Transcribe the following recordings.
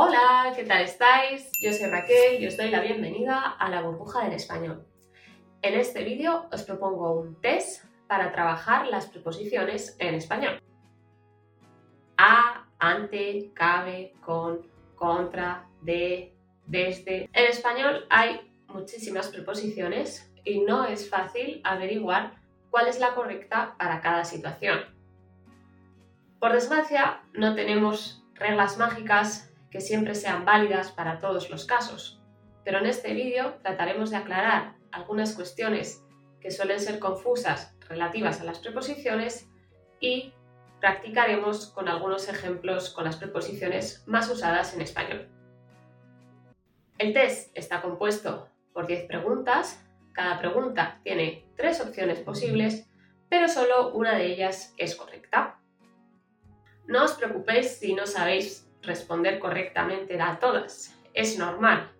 Hola, ¿qué tal estáis? Yo soy Raquel y os doy la bienvenida a la burbuja del español. En este vídeo os propongo un test para trabajar las preposiciones en español. A, ante, cabe, con, contra, de, desde. En español hay muchísimas preposiciones y no es fácil averiguar cuál es la correcta para cada situación. Por desgracia, no tenemos reglas mágicas que siempre sean válidas para todos los casos, pero en este vídeo trataremos de aclarar algunas cuestiones que suelen ser confusas relativas a las preposiciones y practicaremos con algunos ejemplos con las preposiciones más usadas en español. El test está compuesto por 10 preguntas. Cada pregunta tiene tres opciones posibles, pero solo una de ellas es correcta. No os preocupéis si no sabéis responder correctamente a todas. Es normal.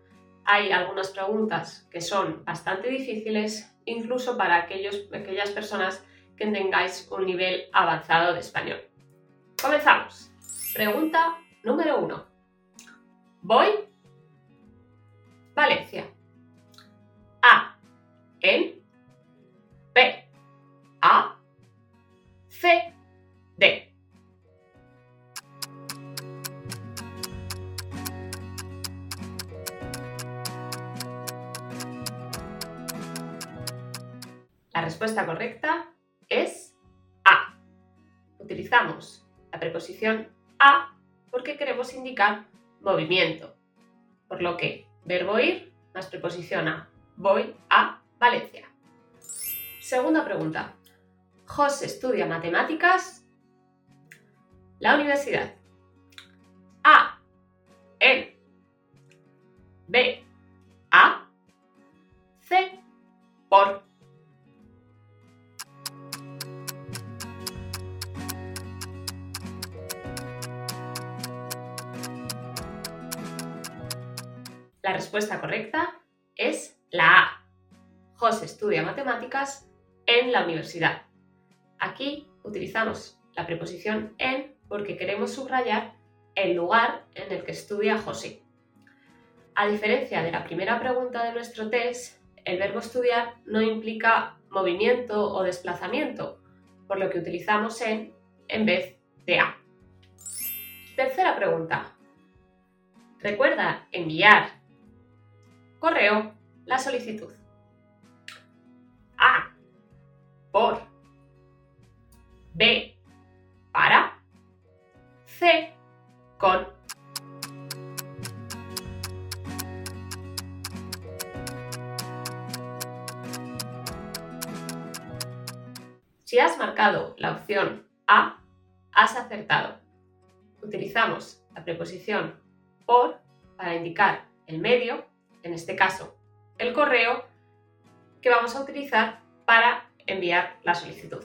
Hay algunas preguntas que son bastante difíciles, incluso para aquellos, aquellas personas que tengáis un nivel avanzado de español. Comenzamos. Pregunta número 1. Voy Valencia. Respuesta correcta es A. Utilizamos la preposición a porque queremos indicar movimiento, por lo que verbo ir más preposición a. Voy a Valencia. Segunda pregunta. José estudia matemáticas. La universidad. A. En. B. respuesta correcta es la A. José estudia matemáticas en la universidad. Aquí utilizamos la preposición en porque queremos subrayar el lugar en el que estudia José. A diferencia de la primera pregunta de nuestro test, el verbo estudiar no implica movimiento o desplazamiento, por lo que utilizamos en en vez de a. Tercera pregunta. Recuerda enviar correo la solicitud. A. Por. B. Para. C. Con. Si has marcado la opción A, has acertado. Utilizamos la preposición por para indicar el medio en este caso el correo, que vamos a utilizar para enviar la solicitud.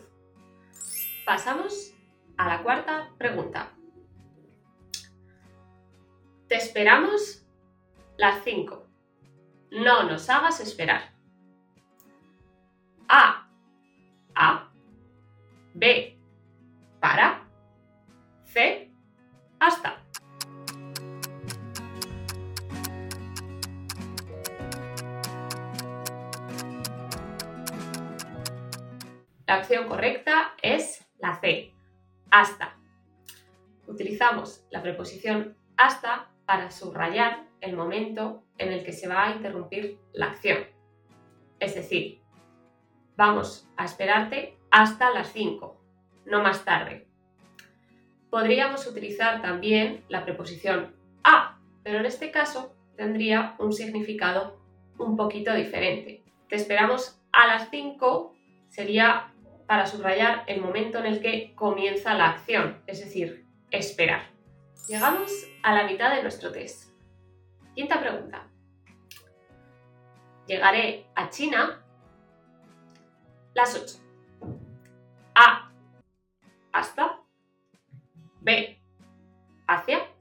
Pasamos a la cuarta pregunta. Te esperamos las 5. No nos hagas esperar. A. A. B. Para. La opción correcta es la C, hasta. Utilizamos la preposición hasta para subrayar el momento en el que se va a interrumpir la acción. Es decir, vamos a esperarte hasta las 5, no más tarde. Podríamos utilizar también la preposición a, pero en este caso tendría un significado un poquito diferente. Te esperamos a las 5 sería para subrayar el momento en el que comienza la acción, es decir, esperar. Llegamos a la mitad de nuestro test. Quinta pregunta. Llegaré a China las 8. A. Hasta. B. Hacia.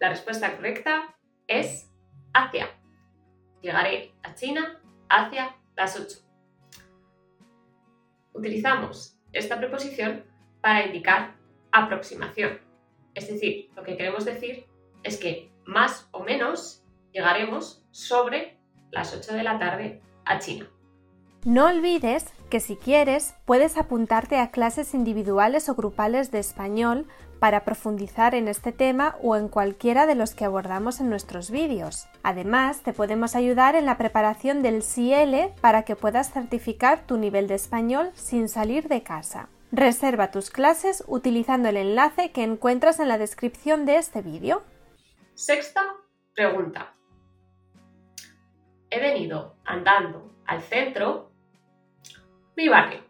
La respuesta correcta es hacia. llegaré a China hacia las 8. Utilizamos esta preposición para indicar aproximación. Es decir, lo que queremos decir es que más o menos llegaremos sobre las 8 de la tarde a China. No olvides que si quieres puedes apuntarte a clases individuales o grupales de español para profundizar en este tema o en cualquiera de los que abordamos en nuestros vídeos. Además, te podemos ayudar en la preparación del CL para que puedas certificar tu nivel de español sin salir de casa. Reserva tus clases utilizando el enlace que encuentras en la descripción de este vídeo. Sexta pregunta. He venido andando al centro mi barrio.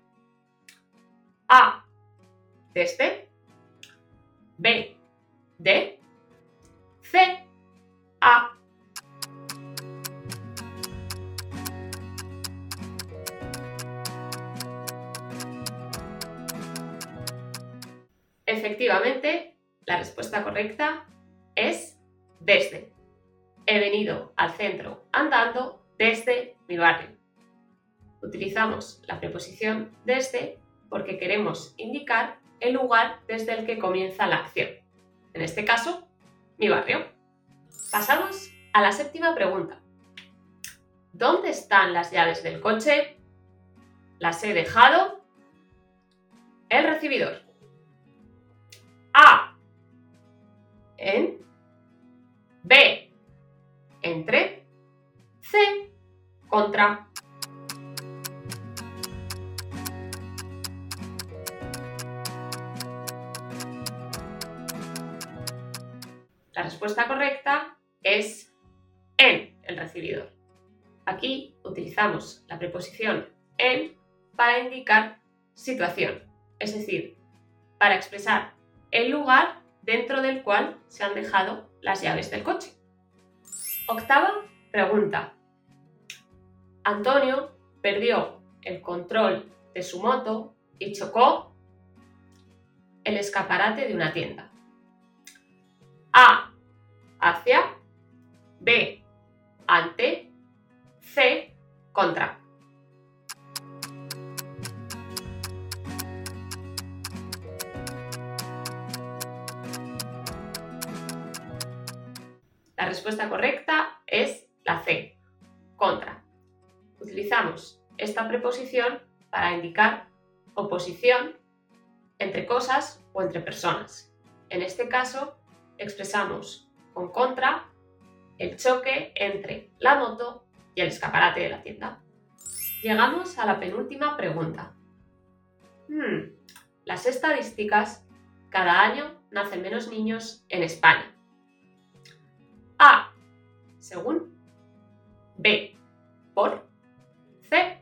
A. Desde. B. De. C. A. Efectivamente, la respuesta correcta es desde. He venido al centro andando desde mi barrio. Utilizamos la preposición desde porque queremos indicar el lugar desde el que comienza la acción. En este caso, mi barrio. Pasamos a la séptima pregunta. ¿Dónde están las llaves del coche? Las he dejado. El recibidor. A. En. B. Entre. C. Contra. Respuesta correcta es en el recibidor. Aquí utilizamos la preposición en para indicar situación, es decir, para expresar el lugar dentro del cual se han dejado las llaves del coche. Octava pregunta. Antonio perdió el control de su moto y chocó el escaparate de una tienda. A. Hacia. B. Ante. C. Contra. La respuesta correcta es la C, contra. Utilizamos esta preposición para indicar oposición entre cosas o entre personas. En este caso, expresamos con contra el choque entre la moto y el escaparate de la tienda. Llegamos a la penúltima pregunta. Hmm, las estadísticas, cada año nacen menos niños en España. A. Según. B. Por. C.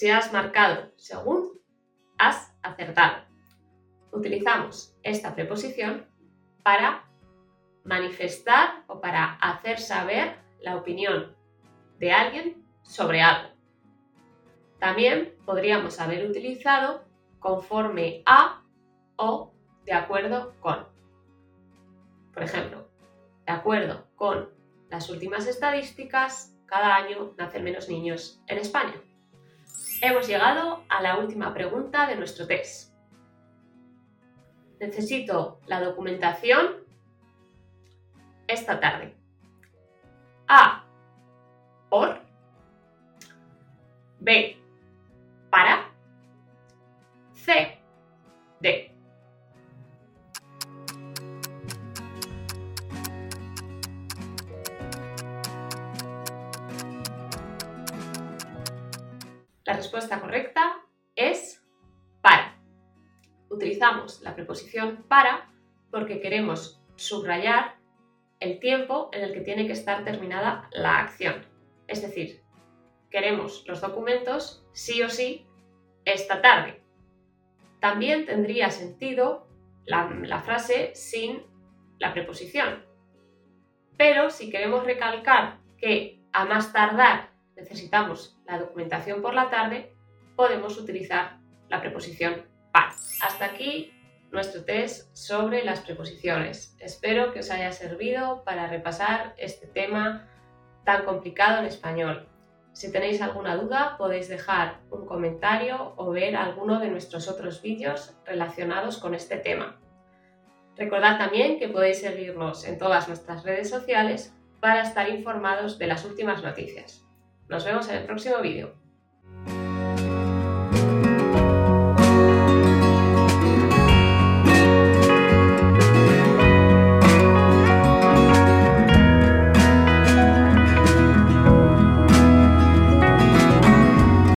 Si has marcado según, has acertado. Utilizamos esta preposición para manifestar o para hacer saber la opinión de alguien sobre algo. También podríamos haber utilizado conforme a o de acuerdo con. Por ejemplo, de acuerdo con las últimas estadísticas, cada año nacen menos niños en España. Hemos llegado a la última pregunta de nuestro test. Necesito la documentación esta tarde. A. Por. B. La respuesta correcta es para. Utilizamos la preposición para porque queremos subrayar el tiempo en el que tiene que estar terminada la acción. Es decir, queremos los documentos sí o sí esta tarde. También tendría sentido la, la, frase sin la preposición. Pero si queremos recalcar que a más tardar necesitamos la documentación por la tarde, podemos utilizar la preposición para. Hasta aquí nuestro test sobre las preposiciones. Espero que os haya servido para repasar este tema tan complicado en español. Si tenéis alguna duda podéis dejar un comentario o ver alguno de nuestros otros vídeos relacionados con este tema. Recordad también que podéis seguirnos en todas nuestras redes sociales para estar informados de las últimas noticias. Nos vemos en el próximo vídeo.